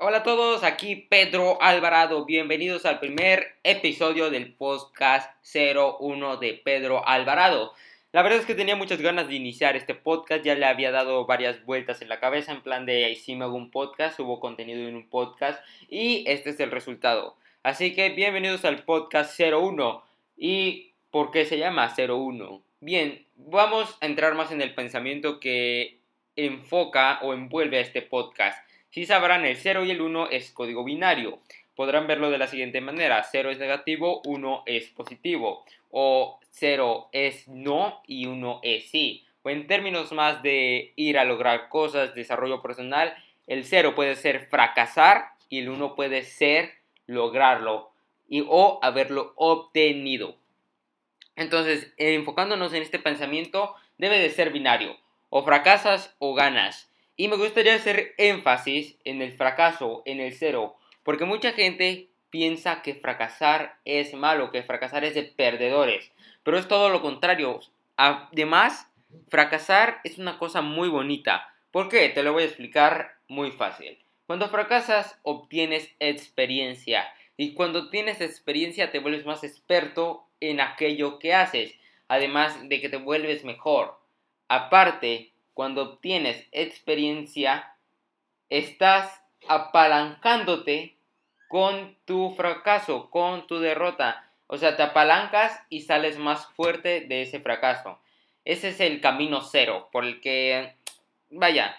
Hola a todos, aquí Pedro Alvarado. Bienvenidos al primer episodio del podcast 01 de Pedro Alvarado. La verdad es que tenía muchas ganas de iniciar este podcast, ya le había dado varias vueltas en la cabeza en plan de si me hago un podcast, hubo contenido en un podcast y este es el resultado. Así que bienvenidos al podcast 01. ¿Y por qué se llama 01? Bien, vamos a entrar más en el pensamiento que enfoca o envuelve a este podcast. Si sabrán, el 0 y el 1 es código binario. Podrán verlo de la siguiente manera. 0 es negativo, 1 es positivo. O 0 es no y 1 es sí. O en términos más de ir a lograr cosas, desarrollo personal, el 0 puede ser fracasar y el 1 puede ser lograrlo y, o haberlo obtenido. Entonces, enfocándonos en este pensamiento, debe de ser binario. O fracasas o ganas. Y me gustaría hacer énfasis en el fracaso, en el cero, porque mucha gente piensa que fracasar es malo, que fracasar es de perdedores, pero es todo lo contrario. Además, fracasar es una cosa muy bonita. ¿Por qué? Te lo voy a explicar muy fácil. Cuando fracasas, obtienes experiencia. Y cuando tienes experiencia, te vuelves más experto en aquello que haces. Además de que te vuelves mejor. Aparte, cuando obtienes experiencia, estás apalancándote con tu fracaso, con tu derrota. O sea, te apalancas y sales más fuerte de ese fracaso. Ese es el camino cero, por el que, vaya,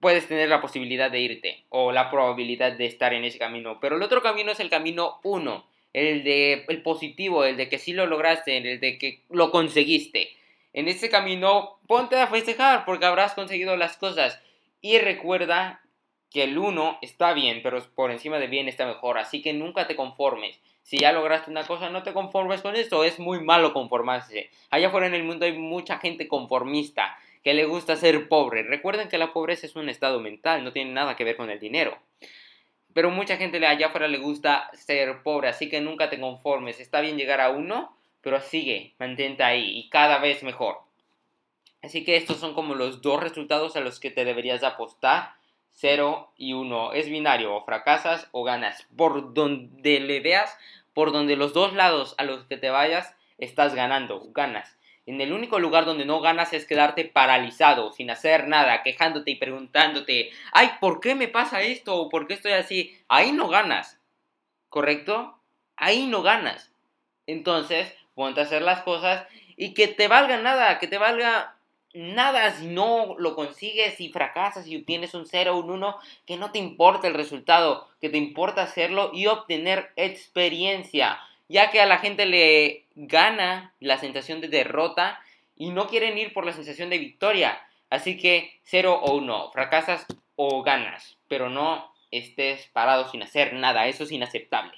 puedes tener la posibilidad de irte o la probabilidad de estar en ese camino. Pero el otro camino es el camino uno, el de el positivo, el de que sí lo lograste, el de que lo conseguiste. En ese camino, ponte a festejar porque habrás conseguido las cosas. Y recuerda que el uno está bien, pero por encima de bien está mejor. Así que nunca te conformes. Si ya lograste una cosa, no te conformes con esto. Es muy malo conformarse. Allá afuera en el mundo hay mucha gente conformista que le gusta ser pobre. Recuerden que la pobreza es un estado mental, no tiene nada que ver con el dinero. Pero mucha gente allá afuera le gusta ser pobre, así que nunca te conformes. Está bien llegar a uno, pero sigue, mantente ahí y cada vez mejor. Así que estos son como los dos resultados a los que te deberías apostar. 0 y 1. Es binario, o fracasas o ganas. Por donde le veas, por donde los dos lados a los que te vayas, estás ganando, ganas. En el único lugar donde no ganas es quedarte paralizado, sin hacer nada, quejándote y preguntándote, ay, ¿por qué me pasa esto? ¿O por qué estoy así? Ahí no ganas, ¿correcto? Ahí no ganas. Entonces, ponte a hacer las cosas y que te valga nada, que te valga nada si no lo consigues, si fracasas, si obtienes un 0 o un 1, que no te importa el resultado, que te importa hacerlo y obtener experiencia, ya que a la gente le gana la sensación de derrota y no quieren ir por la sensación de victoria. Así que 0 o 1, fracasas o ganas, pero no estés parado sin hacer nada, eso es inaceptable.